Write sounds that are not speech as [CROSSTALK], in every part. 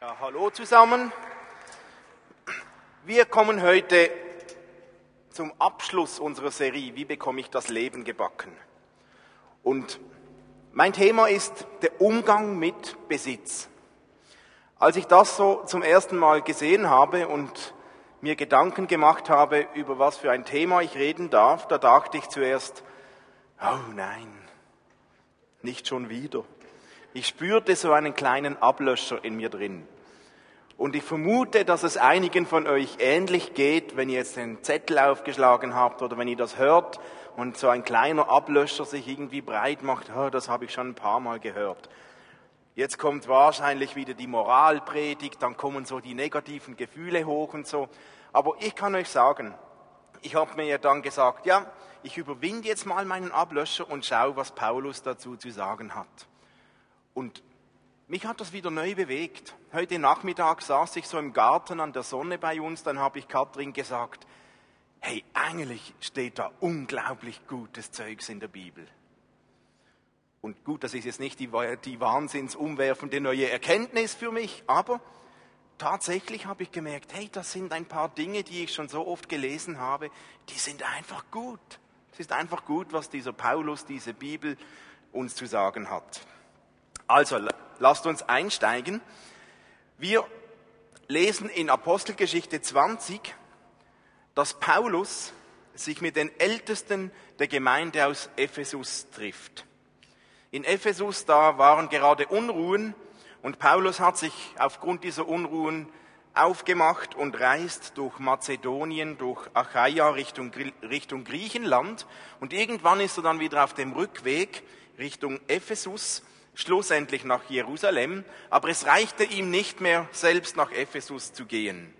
Ja, hallo zusammen. Wir kommen heute zum Abschluss unserer Serie Wie bekomme ich das Leben gebacken? Und mein Thema ist der Umgang mit Besitz. Als ich das so zum ersten Mal gesehen habe und mir Gedanken gemacht habe, über was für ein Thema ich reden darf, da dachte ich zuerst, oh nein, nicht schon wieder. Ich spürte so einen kleinen Ablöscher in mir drin. Und ich vermute, dass es einigen von euch ähnlich geht, wenn ihr jetzt den Zettel aufgeschlagen habt oder wenn ihr das hört und so ein kleiner Ablöscher sich irgendwie breit macht. Oh, das habe ich schon ein paar Mal gehört. Jetzt kommt wahrscheinlich wieder die Moralpredigt, dann kommen so die negativen Gefühle hoch und so. Aber ich kann euch sagen, ich habe mir ja dann gesagt, ja, ich überwinde jetzt mal meinen Ablöscher und schaue, was Paulus dazu zu sagen hat. Und mich hat das wieder neu bewegt. Heute Nachmittag saß ich so im Garten an der Sonne bei uns, dann habe ich Katrin gesagt, hey, eigentlich steht da unglaublich gutes Zeugs in der Bibel. Und gut, das ist jetzt nicht die, die wahnsinnsumwerfende neue Erkenntnis für mich, aber tatsächlich habe ich gemerkt, hey, das sind ein paar Dinge, die ich schon so oft gelesen habe, die sind einfach gut. Es ist einfach gut, was dieser Paulus, diese Bibel uns zu sagen hat. Also lasst uns einsteigen. Wir lesen in Apostelgeschichte 20, dass Paulus sich mit den Ältesten der Gemeinde aus Ephesus trifft. In Ephesus, da waren gerade Unruhen und Paulus hat sich aufgrund dieser Unruhen aufgemacht und reist durch Mazedonien, durch Achaia Richtung, Richtung Griechenland und irgendwann ist er dann wieder auf dem Rückweg Richtung Ephesus schlussendlich nach Jerusalem, aber es reichte ihm nicht mehr, selbst nach Ephesus zu gehen.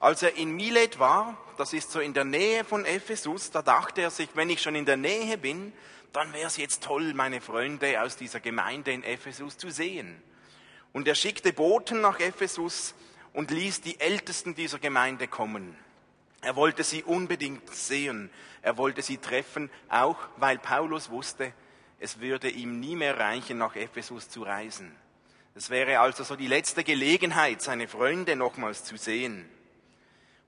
Als er in Milet war, das ist so in der Nähe von Ephesus, da dachte er sich, wenn ich schon in der Nähe bin, dann wäre es jetzt toll, meine Freunde aus dieser Gemeinde in Ephesus zu sehen. Und er schickte Boten nach Ephesus und ließ die Ältesten dieser Gemeinde kommen. Er wollte sie unbedingt sehen, er wollte sie treffen, auch weil Paulus wusste, es würde ihm nie mehr reichen, nach Ephesus zu reisen. Es wäre also so die letzte Gelegenheit, seine Freunde nochmals zu sehen.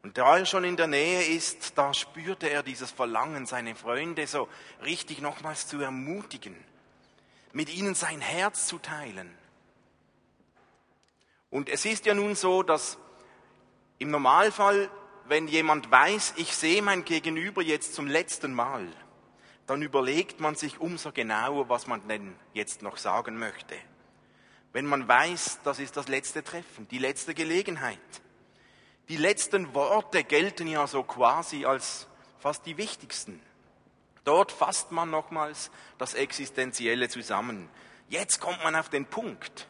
Und da er schon in der Nähe ist, da spürte er dieses Verlangen, seine Freunde so richtig nochmals zu ermutigen, mit ihnen sein Herz zu teilen. Und es ist ja nun so, dass im Normalfall, wenn jemand weiß, ich sehe mein Gegenüber jetzt zum letzten Mal, dann überlegt man sich umso genauer, was man denn jetzt noch sagen möchte. Wenn man weiß, das ist das letzte Treffen, die letzte Gelegenheit. Die letzten Worte gelten ja so quasi als fast die wichtigsten. Dort fasst man nochmals das Existenzielle zusammen. Jetzt kommt man auf den Punkt.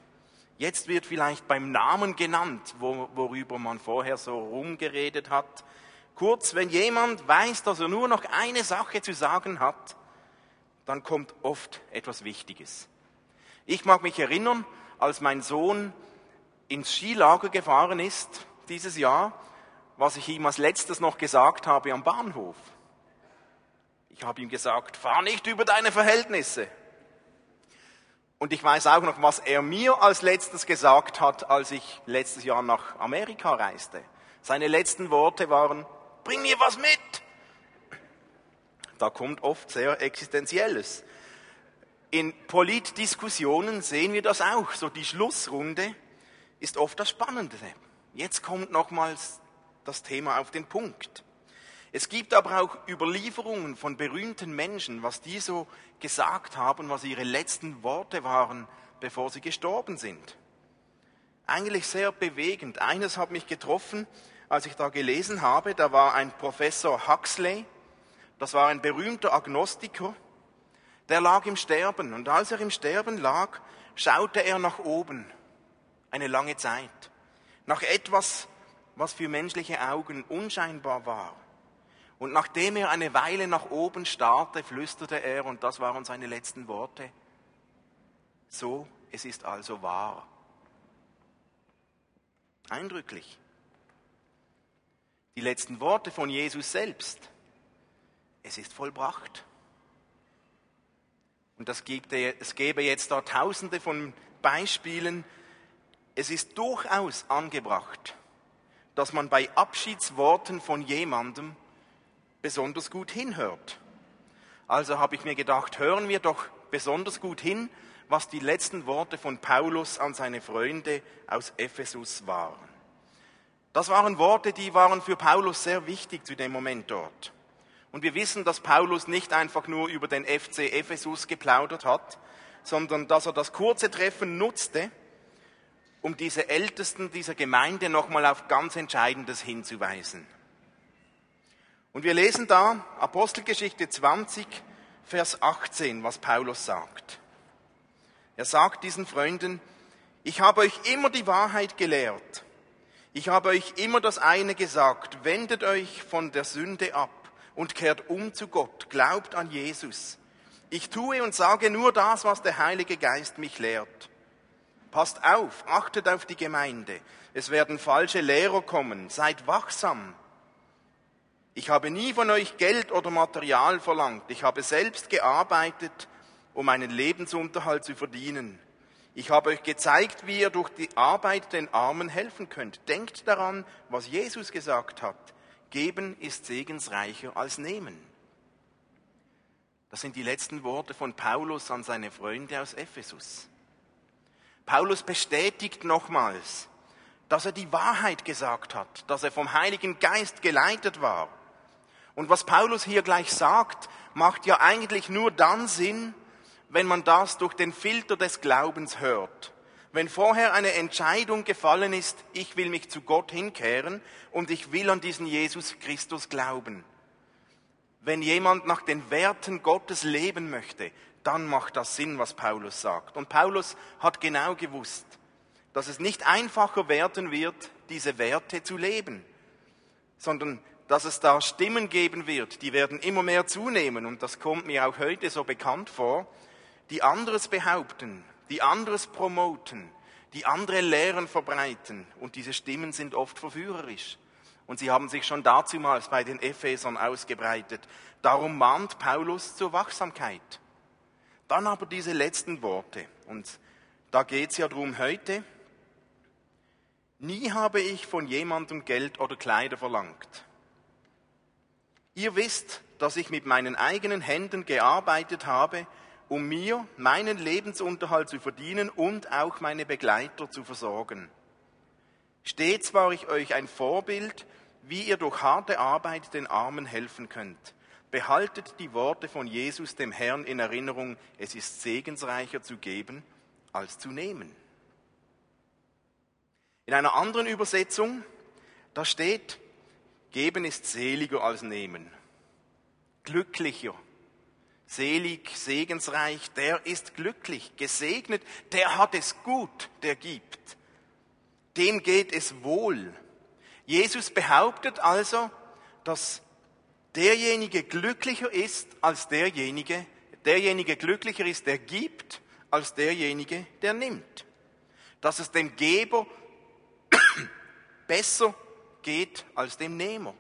Jetzt wird vielleicht beim Namen genannt, worüber man vorher so rumgeredet hat. Kurz, wenn jemand weiß, dass er nur noch eine Sache zu sagen hat, dann kommt oft etwas Wichtiges. Ich mag mich erinnern, als mein Sohn ins Skilager gefahren ist dieses Jahr, was ich ihm als letztes noch gesagt habe am Bahnhof. Ich habe ihm gesagt, fahr nicht über deine Verhältnisse. Und ich weiß auch noch, was er mir als letztes gesagt hat, als ich letztes Jahr nach Amerika reiste. Seine letzten Worte waren, bring mir was mit. Da kommt oft sehr Existenzielles. In Politdiskussionen sehen wir das auch. So die Schlussrunde ist oft das Spannende. Jetzt kommt nochmals das Thema auf den Punkt. Es gibt aber auch Überlieferungen von berühmten Menschen, was die so gesagt haben, was ihre letzten Worte waren, bevor sie gestorben sind. Eigentlich sehr bewegend. Eines hat mich getroffen, als ich da gelesen habe, da war ein Professor Huxley, das war ein berühmter Agnostiker, der lag im Sterben. Und als er im Sterben lag, schaute er nach oben eine lange Zeit, nach etwas, was für menschliche Augen unscheinbar war. Und nachdem er eine Weile nach oben starrte, flüsterte er, und das waren seine letzten Worte, so, es ist also wahr. Eindrücklich die letzten Worte von Jesus selbst. Es ist vollbracht. Und das gibt, es gäbe jetzt da tausende von Beispielen, Es ist durchaus angebracht, dass man bei Abschiedsworten von jemandem besonders gut hinhört. Also habe ich mir gedacht, hören wir doch besonders gut hin, was die letzten Worte von Paulus an seine Freunde aus Ephesus waren. Das waren Worte, die waren für Paulus sehr wichtig zu dem Moment dort. Und wir wissen, dass Paulus nicht einfach nur über den FC Ephesus geplaudert hat, sondern dass er das kurze Treffen nutzte, um diese Ältesten dieser Gemeinde nochmal auf ganz Entscheidendes hinzuweisen. Und wir lesen da Apostelgeschichte 20, Vers 18, was Paulus sagt. Er sagt diesen Freunden, ich habe euch immer die Wahrheit gelehrt. Ich habe euch immer das eine gesagt, wendet euch von der Sünde ab und kehrt um zu Gott, glaubt an Jesus. Ich tue und sage nur das, was der Heilige Geist mich lehrt. Passt auf, achtet auf die Gemeinde. Es werden falsche Lehrer kommen, seid wachsam. Ich habe nie von euch Geld oder Material verlangt. Ich habe selbst gearbeitet, um einen Lebensunterhalt zu verdienen. Ich habe euch gezeigt, wie ihr durch die Arbeit den Armen helfen könnt. Denkt daran, was Jesus gesagt hat. Geben ist segensreicher als nehmen. Das sind die letzten Worte von Paulus an seine Freunde aus Ephesus. Paulus bestätigt nochmals, dass er die Wahrheit gesagt hat, dass er vom Heiligen Geist geleitet war. Und was Paulus hier gleich sagt, macht ja eigentlich nur dann Sinn, wenn man das durch den Filter des Glaubens hört. Wenn vorher eine Entscheidung gefallen ist, ich will mich zu Gott hinkehren und ich will an diesen Jesus Christus glauben wenn jemand nach den Werten Gottes leben möchte, dann macht das Sinn, was Paulus sagt. Und Paulus hat genau gewusst, dass es nicht einfacher werden wird, diese Werte zu leben, sondern dass es da Stimmen geben wird, die werden immer mehr zunehmen, und das kommt mir auch heute so bekannt vor, die anderes behaupten, die anderes promoten, die andere Lehren verbreiten, und diese Stimmen sind oft verführerisch. Und sie haben sich schon dazumals bei den Ephesern ausgebreitet. Darum mahnt Paulus zur Wachsamkeit. Dann aber diese letzten Worte. Und da geht es ja drum heute. Nie habe ich von jemandem Geld oder Kleider verlangt. Ihr wisst, dass ich mit meinen eigenen Händen gearbeitet habe, um mir meinen Lebensunterhalt zu verdienen und auch meine Begleiter zu versorgen. Stets war ich euch ein Vorbild, wie ihr durch harte Arbeit den Armen helfen könnt. Behaltet die Worte von Jesus dem Herrn in Erinnerung, es ist segensreicher zu geben als zu nehmen. In einer anderen Übersetzung, da steht, geben ist seliger als nehmen. Glücklicher, selig, segensreich, der ist glücklich, gesegnet, der hat es gut, der gibt dem geht es wohl. Jesus behauptet also, dass derjenige glücklicher ist als derjenige, derjenige glücklicher ist, der gibt, als derjenige, der nimmt. Dass es dem Geber [COUGHS] besser geht als dem Nehmer.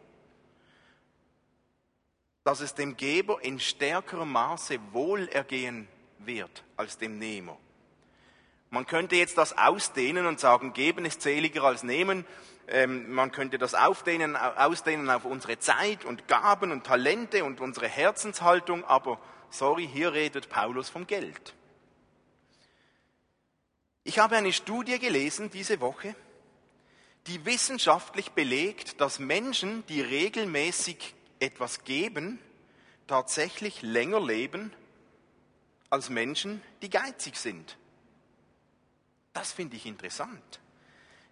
Dass es dem Geber in stärkerem Maße Wohlergehen wird als dem Nehmer. Man könnte jetzt das ausdehnen und sagen, geben ist seliger als nehmen. Ähm, man könnte das aufdehnen, ausdehnen auf unsere Zeit und Gaben und Talente und unsere Herzenshaltung, aber sorry, hier redet Paulus vom Geld. Ich habe eine Studie gelesen diese Woche, die wissenschaftlich belegt, dass Menschen, die regelmäßig etwas geben, tatsächlich länger leben als Menschen, die geizig sind. Das finde ich interessant.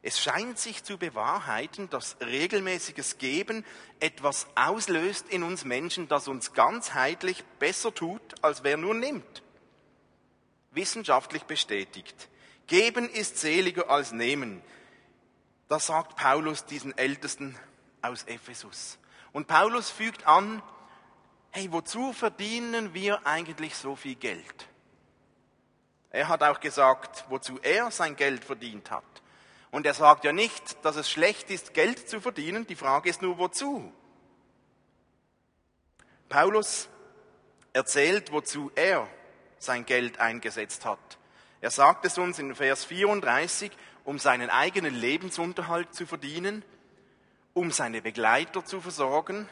Es scheint sich zu bewahrheiten, dass regelmäßiges Geben etwas auslöst in uns Menschen, das uns ganzheitlich besser tut, als wer nur nimmt. Wissenschaftlich bestätigt. Geben ist seliger als nehmen. Das sagt Paulus diesen Ältesten aus Ephesus. Und Paulus fügt an, hey, wozu verdienen wir eigentlich so viel Geld? Er hat auch gesagt, wozu er sein Geld verdient hat. Und er sagt ja nicht, dass es schlecht ist, Geld zu verdienen. Die Frage ist nur, wozu? Paulus erzählt, wozu er sein Geld eingesetzt hat. Er sagt es uns in Vers 34, um seinen eigenen Lebensunterhalt zu verdienen, um seine Begleiter zu versorgen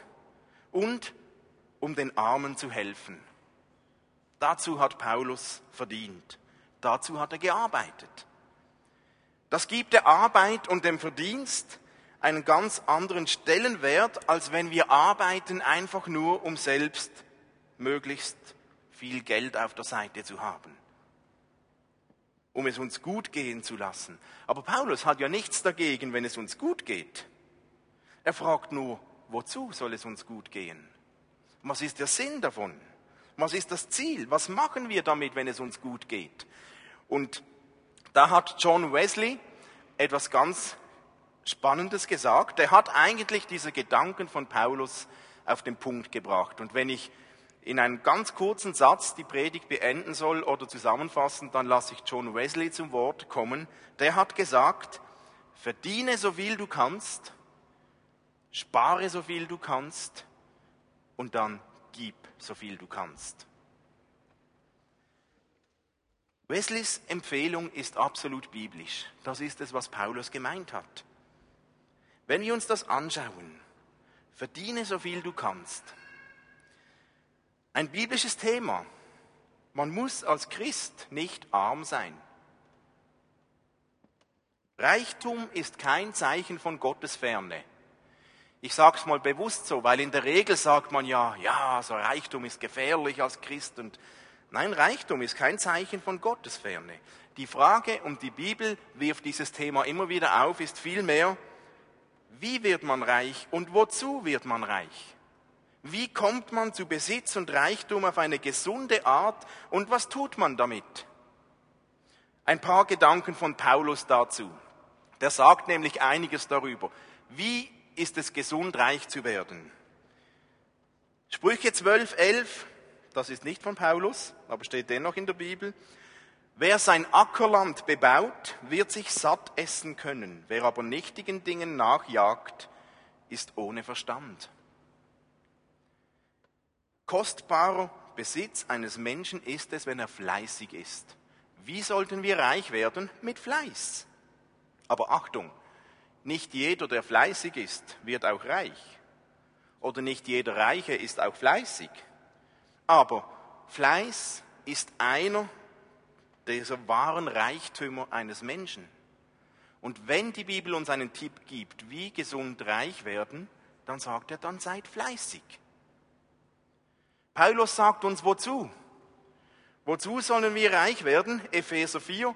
und um den Armen zu helfen. Dazu hat Paulus verdient. Dazu hat er gearbeitet. Das gibt der Arbeit und dem Verdienst einen ganz anderen Stellenwert, als wenn wir arbeiten einfach nur, um selbst möglichst viel Geld auf der Seite zu haben, um es uns gut gehen zu lassen. Aber Paulus hat ja nichts dagegen, wenn es uns gut geht. Er fragt nur, wozu soll es uns gut gehen? Was ist der Sinn davon? Was ist das Ziel? Was machen wir damit, wenn es uns gut geht? Und da hat John Wesley etwas ganz Spannendes gesagt. Er hat eigentlich diese Gedanken von Paulus auf den Punkt gebracht. Und wenn ich in einem ganz kurzen Satz die Predigt beenden soll oder zusammenfassen, dann lasse ich John Wesley zum Wort kommen. Der hat gesagt, verdiene so viel du kannst, spare so viel du kannst und dann gib so viel du kannst. Wesleys Empfehlung ist absolut biblisch. Das ist es, was Paulus gemeint hat. Wenn wir uns das anschauen, verdiene so viel du kannst, ein biblisches Thema. Man muss als Christ nicht arm sein. Reichtum ist kein Zeichen von Gottes Ferne. Ich sage es mal bewusst so, weil in der Regel sagt man ja, ja, so Reichtum ist gefährlich als Christ. Und nein, Reichtum ist kein Zeichen von Gottes Ferne. Die Frage, und die Bibel wirft dieses Thema immer wieder auf, ist vielmehr, wie wird man reich und wozu wird man reich? Wie kommt man zu Besitz und Reichtum auf eine gesunde Art und was tut man damit? Ein paar Gedanken von Paulus dazu. Der sagt nämlich einiges darüber. Wie ist es gesund, reich zu werden? Sprüche 12, 11, das ist nicht von Paulus, aber steht dennoch in der Bibel. Wer sein Ackerland bebaut, wird sich satt essen können. Wer aber nichtigen Dingen nachjagt, ist ohne Verstand. Kostbarer Besitz eines Menschen ist es, wenn er fleißig ist. Wie sollten wir reich werden? Mit Fleiß. Aber Achtung, nicht jeder, der fleißig ist, wird auch reich. Oder nicht jeder Reiche ist auch fleißig. Aber Fleiß ist einer dieser wahren Reichtümer eines Menschen. Und wenn die Bibel uns einen Tipp gibt, wie gesund reich werden, dann sagt er, dann seid fleißig. Paulus sagt uns wozu. Wozu sollen wir reich werden? Epheser 4.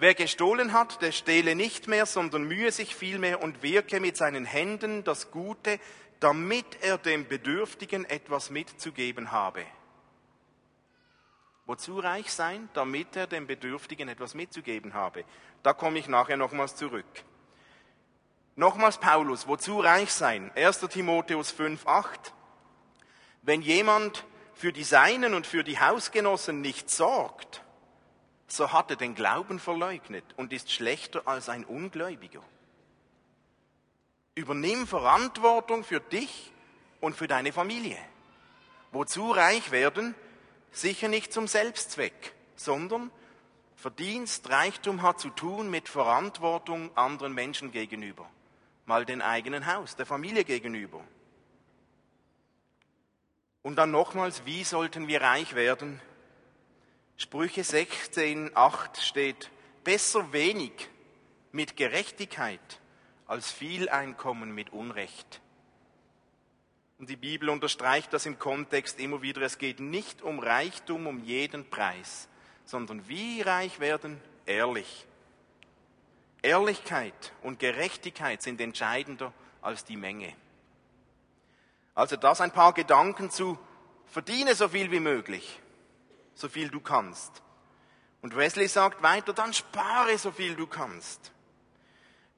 Wer gestohlen hat, der stehle nicht mehr, sondern mühe sich vielmehr und wirke mit seinen Händen das Gute, damit er dem Bedürftigen etwas mitzugeben habe. Wozu reich sein? Damit er dem Bedürftigen etwas mitzugeben habe. Da komme ich nachher nochmals zurück. Nochmals Paulus, wozu reich sein? 1. Timotheus 5, 8. Wenn jemand für die Seinen und für die Hausgenossen nicht sorgt, so hat er den Glauben verleugnet und ist schlechter als ein Ungläubiger. Übernimm Verantwortung für dich und für deine Familie. Wozu reich werden? Sicher nicht zum Selbstzweck, sondern Verdienst, Reichtum hat zu tun mit Verantwortung anderen Menschen gegenüber, mal den eigenen Haus, der Familie gegenüber. Und dann nochmals, wie sollten wir reich werden? Sprüche 16, 8 steht, besser wenig mit Gerechtigkeit als viel Einkommen mit Unrecht. Und die Bibel unterstreicht das im Kontext immer wieder. Es geht nicht um Reichtum um jeden Preis, sondern wie reich werden? Ehrlich. Ehrlichkeit und Gerechtigkeit sind entscheidender als die Menge. Also das ein paar Gedanken zu, verdiene so viel wie möglich, so viel du kannst. Und Wesley sagt weiter, dann spare so viel du kannst.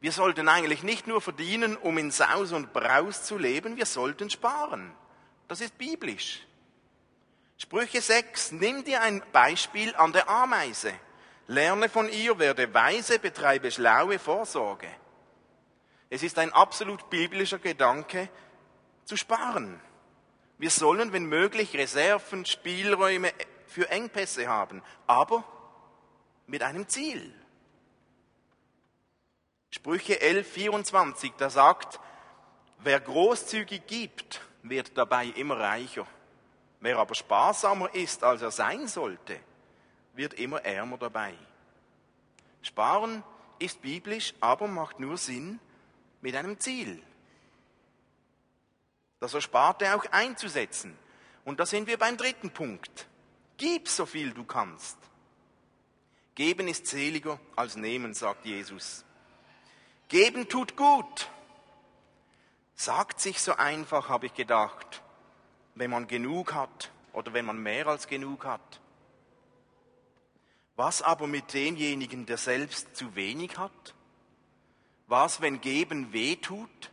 Wir sollten eigentlich nicht nur verdienen, um in Saus und Braus zu leben, wir sollten sparen. Das ist biblisch. Sprüche 6, nimm dir ein Beispiel an der Ameise. Lerne von ihr, werde weise, betreibe schlaue Vorsorge. Es ist ein absolut biblischer Gedanke, zu sparen. Wir sollen, wenn möglich, Reserven, Spielräume für Engpässe haben, aber mit einem Ziel. Sprüche 11, 24, da sagt, wer großzügig gibt, wird dabei immer reicher. Wer aber sparsamer ist, als er sein sollte, wird immer ärmer dabei. Sparen ist biblisch, aber macht nur Sinn mit einem Ziel. Das Ersparte auch einzusetzen. Und da sind wir beim dritten Punkt. Gib so viel du kannst. Geben ist seliger als nehmen, sagt Jesus. Geben tut gut. Sagt sich so einfach, habe ich gedacht, wenn man genug hat oder wenn man mehr als genug hat. Was aber mit demjenigen, der selbst zu wenig hat? Was, wenn Geben weh tut?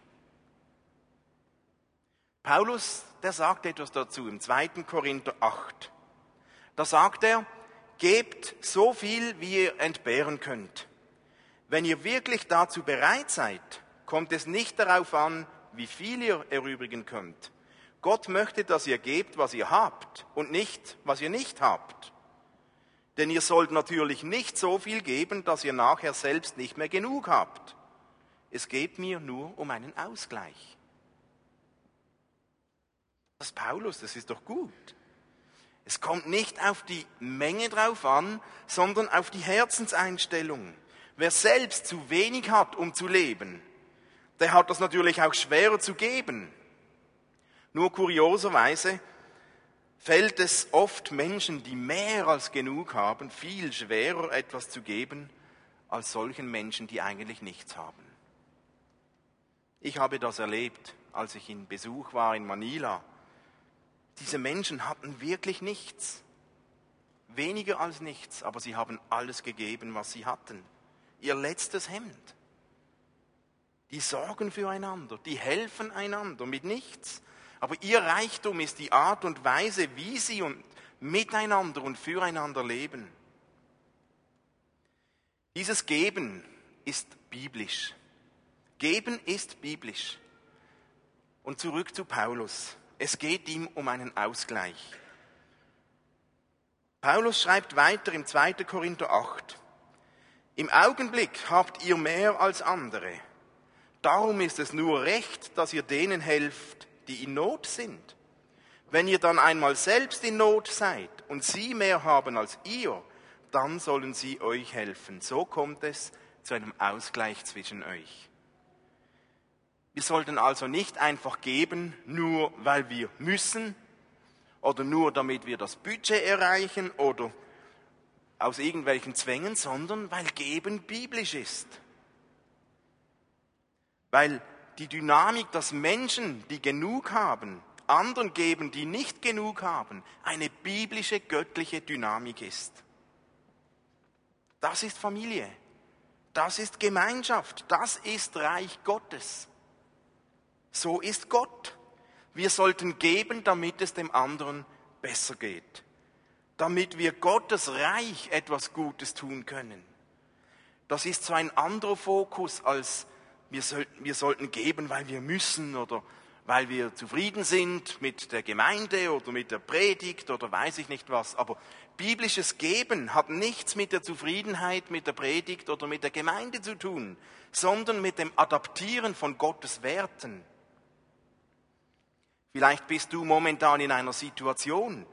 Paulus, der sagt etwas dazu im 2. Korinther 8. Da sagt er, gebt so viel, wie ihr entbehren könnt. Wenn ihr wirklich dazu bereit seid, kommt es nicht darauf an, wie viel ihr erübrigen könnt. Gott möchte, dass ihr gebt, was ihr habt und nicht, was ihr nicht habt. Denn ihr sollt natürlich nicht so viel geben, dass ihr nachher selbst nicht mehr genug habt. Es geht mir nur um einen Ausgleich. Das ist Paulus, das ist doch gut. Es kommt nicht auf die Menge drauf an, sondern auf die Herzenseinstellung. Wer selbst zu wenig hat, um zu leben, der hat das natürlich auch schwerer zu geben. Nur kurioserweise fällt es oft Menschen, die mehr als genug haben, viel schwerer etwas zu geben, als solchen Menschen, die eigentlich nichts haben. Ich habe das erlebt, als ich in Besuch war in Manila. Diese Menschen hatten wirklich nichts. Weniger als nichts, aber sie haben alles gegeben, was sie hatten. Ihr letztes Hemd. Die sorgen füreinander, die helfen einander mit nichts. Aber ihr Reichtum ist die Art und Weise, wie sie und miteinander und füreinander leben. Dieses Geben ist biblisch. Geben ist biblisch. Und zurück zu Paulus. Es geht ihm um einen Ausgleich. Paulus schreibt weiter im 2. Korinther 8. Im Augenblick habt ihr mehr als andere. Darum ist es nur recht, dass ihr denen helft, die in Not sind. Wenn ihr dann einmal selbst in Not seid und sie mehr haben als ihr, dann sollen sie euch helfen. So kommt es zu einem Ausgleich zwischen euch. Wir sollten also nicht einfach geben, nur weil wir müssen oder nur damit wir das Budget erreichen oder aus irgendwelchen Zwängen, sondern weil Geben biblisch ist. Weil die Dynamik, dass Menschen, die genug haben, anderen geben, die nicht genug haben, eine biblische, göttliche Dynamik ist. Das ist Familie. Das ist Gemeinschaft. Das ist Reich Gottes. So ist Gott. Wir sollten geben, damit es dem anderen besser geht. Damit wir Gottes Reich etwas Gutes tun können. Das ist so ein anderer Fokus als wir sollten, wir sollten geben, weil wir müssen oder weil wir zufrieden sind mit der Gemeinde oder mit der Predigt oder weiß ich nicht was. Aber biblisches Geben hat nichts mit der Zufriedenheit mit der Predigt oder mit der Gemeinde zu tun, sondern mit dem Adaptieren von Gottes Werten. Vielleicht bist du momentan in einer Situation,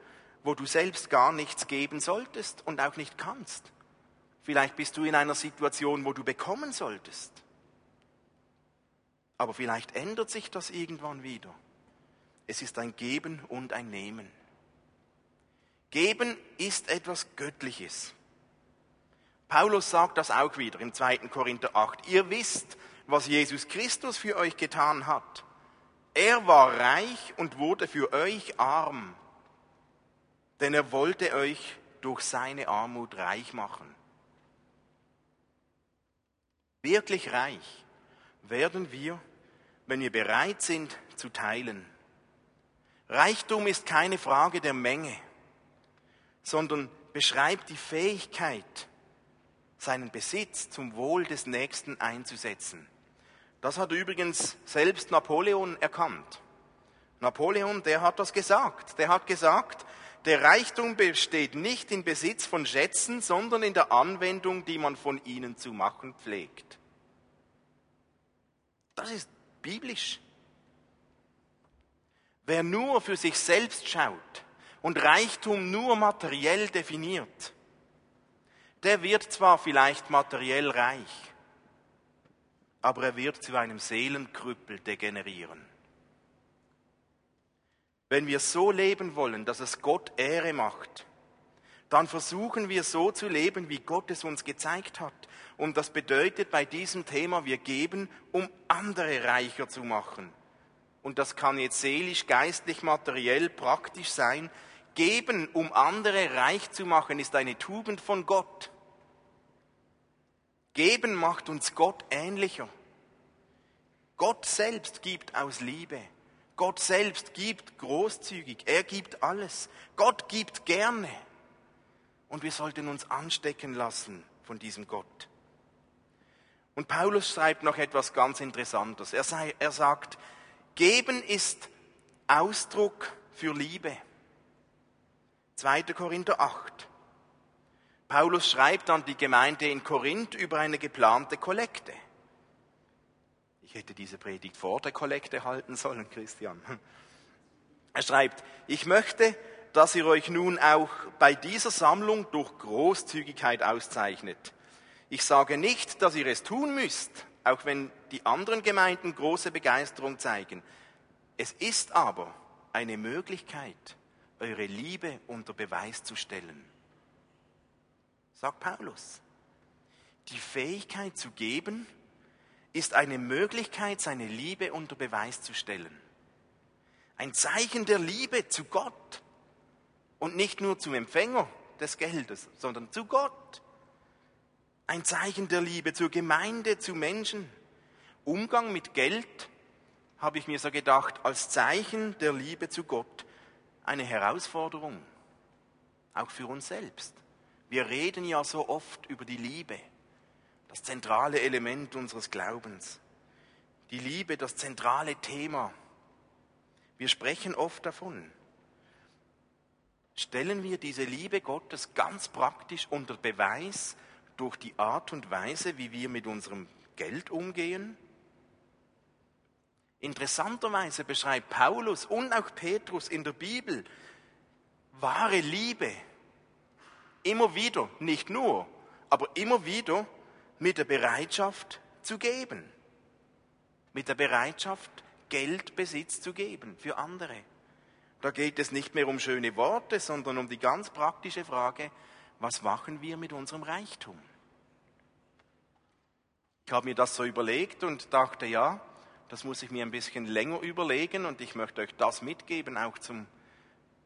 wo du selbst gar nichts geben solltest und auch nicht kannst. Vielleicht bist du in einer Situation, wo du bekommen solltest. Aber vielleicht ändert sich das irgendwann wieder. Es ist ein Geben und ein Nehmen. Geben ist etwas Göttliches. Paulus sagt das auch wieder im 2. Korinther 8. Ihr wisst, was Jesus Christus für euch getan hat. Er war reich und wurde für euch arm, denn er wollte euch durch seine Armut reich machen. Wirklich reich werden wir, wenn wir bereit sind zu teilen. Reichtum ist keine Frage der Menge, sondern beschreibt die Fähigkeit, seinen Besitz zum Wohl des Nächsten einzusetzen. Das hat übrigens selbst Napoleon erkannt. Napoleon, der hat das gesagt. Der hat gesagt, der Reichtum besteht nicht im Besitz von Schätzen, sondern in der Anwendung, die man von ihnen zu machen pflegt. Das ist biblisch. Wer nur für sich selbst schaut und Reichtum nur materiell definiert, der wird zwar vielleicht materiell reich, aber er wird zu einem Seelenkrüppel degenerieren. Wenn wir so leben wollen, dass es Gott Ehre macht, dann versuchen wir so zu leben, wie Gott es uns gezeigt hat. Und das bedeutet bei diesem Thema, wir geben, um andere reicher zu machen. Und das kann jetzt seelisch, geistlich, materiell, praktisch sein. Geben, um andere reich zu machen, ist eine Tugend von Gott. Geben macht uns Gott ähnlicher. Gott selbst gibt aus Liebe. Gott selbst gibt großzügig. Er gibt alles. Gott gibt gerne. Und wir sollten uns anstecken lassen von diesem Gott. Und Paulus schreibt noch etwas ganz Interessantes. Er, sei, er sagt, geben ist Ausdruck für Liebe. 2. Korinther 8. Paulus schreibt an die Gemeinde in Korinth über eine geplante Kollekte. Ich hätte diese Predigt vor der Kollekte halten sollen, Christian. Er schreibt, ich möchte, dass ihr euch nun auch bei dieser Sammlung durch Großzügigkeit auszeichnet. Ich sage nicht, dass ihr es tun müsst, auch wenn die anderen Gemeinden große Begeisterung zeigen. Es ist aber eine Möglichkeit, eure Liebe unter Beweis zu stellen sagt Paulus. Die Fähigkeit zu geben ist eine Möglichkeit, seine Liebe unter Beweis zu stellen. Ein Zeichen der Liebe zu Gott und nicht nur zum Empfänger des Geldes, sondern zu Gott. Ein Zeichen der Liebe zur Gemeinde, zu Menschen. Umgang mit Geld, habe ich mir so gedacht, als Zeichen der Liebe zu Gott eine Herausforderung, auch für uns selbst. Wir reden ja so oft über die Liebe, das zentrale Element unseres Glaubens. Die Liebe, das zentrale Thema. Wir sprechen oft davon. Stellen wir diese Liebe Gottes ganz praktisch unter Beweis durch die Art und Weise, wie wir mit unserem Geld umgehen? Interessanterweise beschreibt Paulus und auch Petrus in der Bibel wahre Liebe Immer wieder, nicht nur, aber immer wieder mit der Bereitschaft zu geben. Mit der Bereitschaft, Geld, Besitz zu geben für andere. Da geht es nicht mehr um schöne Worte, sondern um die ganz praktische Frage, was machen wir mit unserem Reichtum? Ich habe mir das so überlegt und dachte, ja, das muss ich mir ein bisschen länger überlegen und ich möchte euch das mitgeben, auch zum,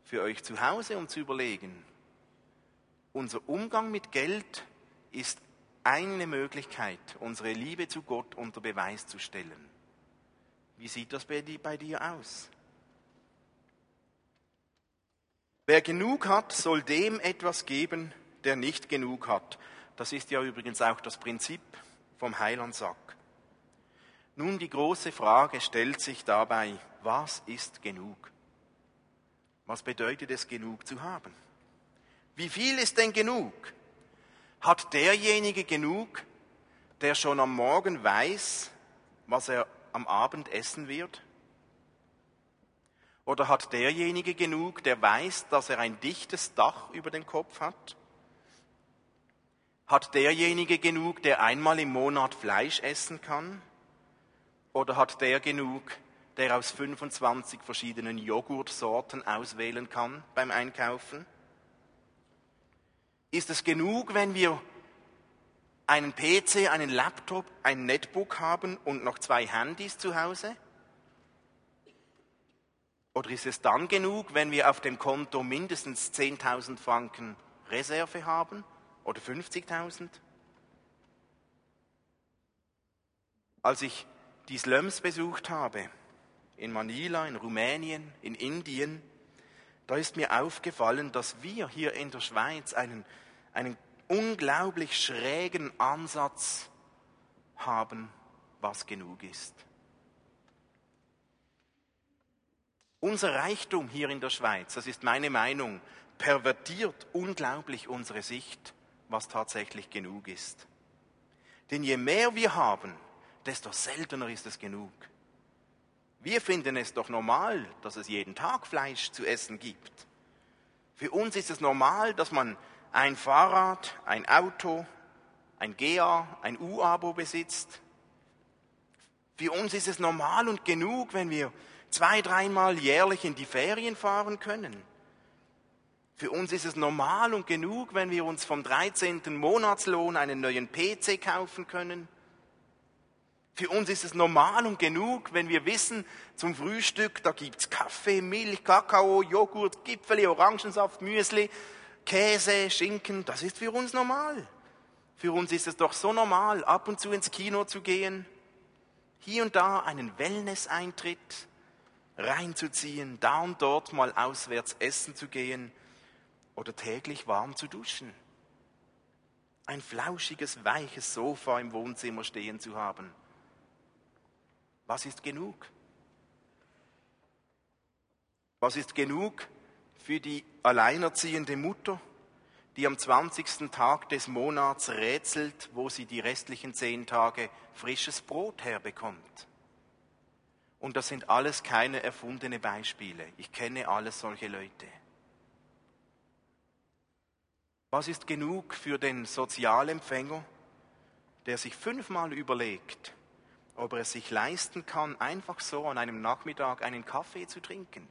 für euch zu Hause, um zu überlegen, unser Umgang mit Geld ist eine Möglichkeit, unsere Liebe zu Gott unter Beweis zu stellen. Wie sieht das bei dir aus? Wer genug hat, soll dem etwas geben, der nicht genug hat. Das ist ja übrigens auch das Prinzip vom Heilandsack. Nun die große Frage stellt sich dabei, was ist genug? Was bedeutet es, genug zu haben? Wie viel ist denn genug? Hat derjenige genug, der schon am Morgen weiß, was er am Abend essen wird? Oder hat derjenige genug, der weiß, dass er ein dichtes Dach über dem Kopf hat? Hat derjenige genug, der einmal im Monat Fleisch essen kann? Oder hat der genug, der aus 25 verschiedenen Joghurtsorten auswählen kann beim Einkaufen? Ist es genug, wenn wir einen PC, einen Laptop, ein Netbook haben und noch zwei Handys zu Hause? Oder ist es dann genug, wenn wir auf dem Konto mindestens 10.000 Franken Reserve haben oder 50.000? Als ich die Slums besucht habe, in Manila, in Rumänien, in Indien, da ist mir aufgefallen, dass wir hier in der Schweiz einen, einen unglaublich schrägen Ansatz haben, was genug ist. Unser Reichtum hier in der Schweiz, das ist meine Meinung, pervertiert unglaublich unsere Sicht, was tatsächlich genug ist. Denn je mehr wir haben, desto seltener ist es genug. Wir finden es doch normal, dass es jeden Tag Fleisch zu essen gibt. Für uns ist es normal, dass man ein Fahrrad, ein Auto, ein GA, ein U-Abo besitzt. Für uns ist es normal und genug, wenn wir zwei, dreimal jährlich in die Ferien fahren können. Für uns ist es normal und genug, wenn wir uns vom 13. Monatslohn einen neuen PC kaufen können. Für uns ist es normal und genug, wenn wir wissen, zum Frühstück, da gibt's Kaffee, Milch, Kakao, Joghurt, Gipfeli, Orangensaft, Müsli, Käse, Schinken. Das ist für uns normal. Für uns ist es doch so normal, ab und zu ins Kino zu gehen, hier und da einen Wellness-Eintritt reinzuziehen, da und dort mal auswärts essen zu gehen oder täglich warm zu duschen. Ein flauschiges, weiches Sofa im Wohnzimmer stehen zu haben. Was ist genug? Was ist genug für die alleinerziehende Mutter, die am 20. Tag des Monats rätselt, wo sie die restlichen zehn Tage frisches Brot herbekommt? Und das sind alles keine erfundene Beispiele. Ich kenne alles solche Leute. Was ist genug für den Sozialempfänger, der sich fünfmal überlegt, ob er es sich leisten kann, einfach so an einem Nachmittag einen Kaffee zu trinken?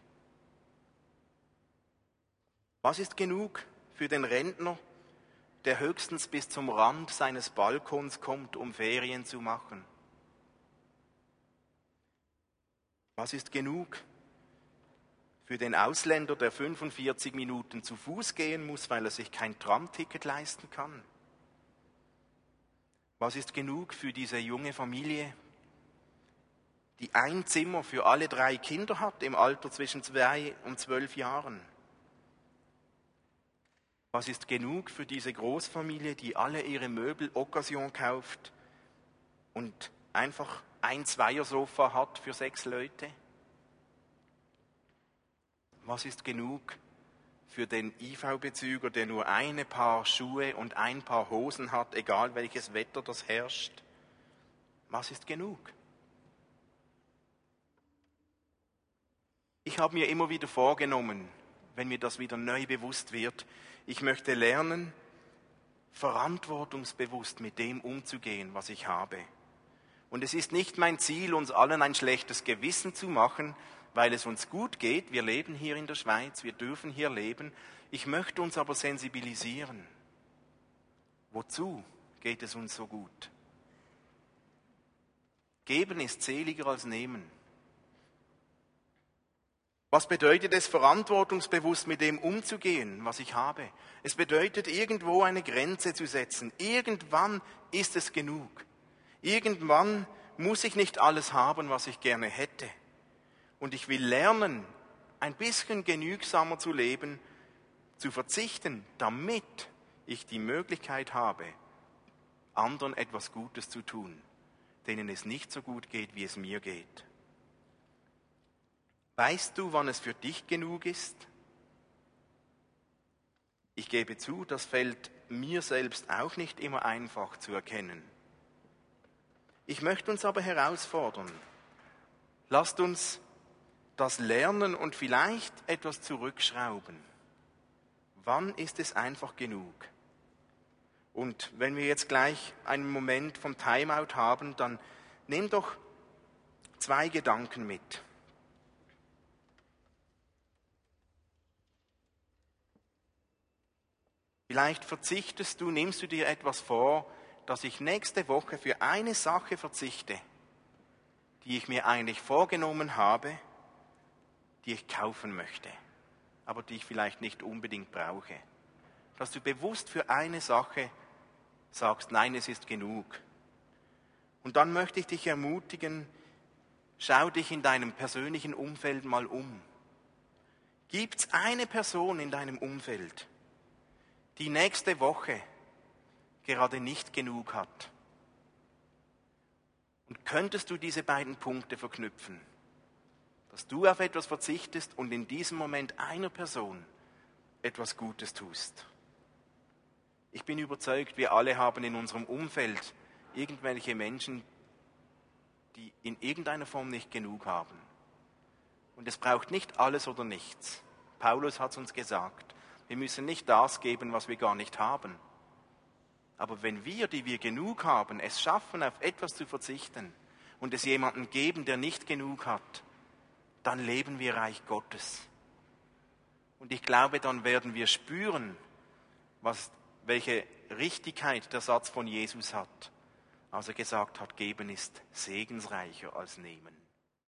Was ist genug für den Rentner, der höchstens bis zum Rand seines Balkons kommt, um Ferien zu machen? Was ist genug für den Ausländer, der 45 Minuten zu Fuß gehen muss, weil er sich kein Tramticket leisten kann? Was ist genug für diese junge Familie, die ein Zimmer für alle drei Kinder hat im Alter zwischen zwei und zwölf Jahren? Was ist genug für diese Großfamilie, die alle ihre Möbel Occasion kauft und einfach ein Zweiersofa hat für sechs Leute? Was ist genug für den IV-Bezüger, der nur eine Paar Schuhe und ein Paar Hosen hat, egal welches Wetter das herrscht? Was ist genug? Ich habe mir immer wieder vorgenommen, wenn mir das wieder neu bewusst wird, ich möchte lernen, verantwortungsbewusst mit dem umzugehen, was ich habe. Und es ist nicht mein Ziel, uns allen ein schlechtes Gewissen zu machen, weil es uns gut geht. Wir leben hier in der Schweiz, wir dürfen hier leben. Ich möchte uns aber sensibilisieren. Wozu geht es uns so gut? Geben ist seliger als nehmen. Was bedeutet es, verantwortungsbewusst mit dem umzugehen, was ich habe? Es bedeutet, irgendwo eine Grenze zu setzen. Irgendwann ist es genug. Irgendwann muss ich nicht alles haben, was ich gerne hätte. Und ich will lernen, ein bisschen genügsamer zu leben, zu verzichten, damit ich die Möglichkeit habe, anderen etwas Gutes zu tun, denen es nicht so gut geht, wie es mir geht. Weißt du, wann es für dich genug ist? Ich gebe zu, das fällt mir selbst auch nicht immer einfach zu erkennen. Ich möchte uns aber herausfordern. Lasst uns das lernen und vielleicht etwas zurückschrauben. Wann ist es einfach genug? Und wenn wir jetzt gleich einen Moment vom Timeout haben, dann nimm doch zwei Gedanken mit. Vielleicht verzichtest du, nimmst du dir etwas vor, dass ich nächste Woche für eine Sache verzichte, die ich mir eigentlich vorgenommen habe, die ich kaufen möchte, aber die ich vielleicht nicht unbedingt brauche. Dass du bewusst für eine Sache sagst, nein, es ist genug. Und dann möchte ich dich ermutigen, schau dich in deinem persönlichen Umfeld mal um. Gibt es eine Person in deinem Umfeld, die nächste Woche gerade nicht genug hat? Und könntest du diese beiden Punkte verknüpfen? Dass du auf etwas verzichtest und in diesem Moment einer Person etwas Gutes tust. Ich bin überzeugt, wir alle haben in unserem Umfeld irgendwelche Menschen, die in irgendeiner Form nicht genug haben. Und es braucht nicht alles oder nichts. Paulus hat es uns gesagt. Wir müssen nicht das geben, was wir gar nicht haben. Aber wenn wir, die wir genug haben, es schaffen, auf etwas zu verzichten und es jemandem geben, der nicht genug hat, dann leben wir Reich Gottes. Und ich glaube, dann werden wir spüren, was, welche Richtigkeit der Satz von Jesus hat, als er gesagt hat, geben ist segensreicher als nehmen.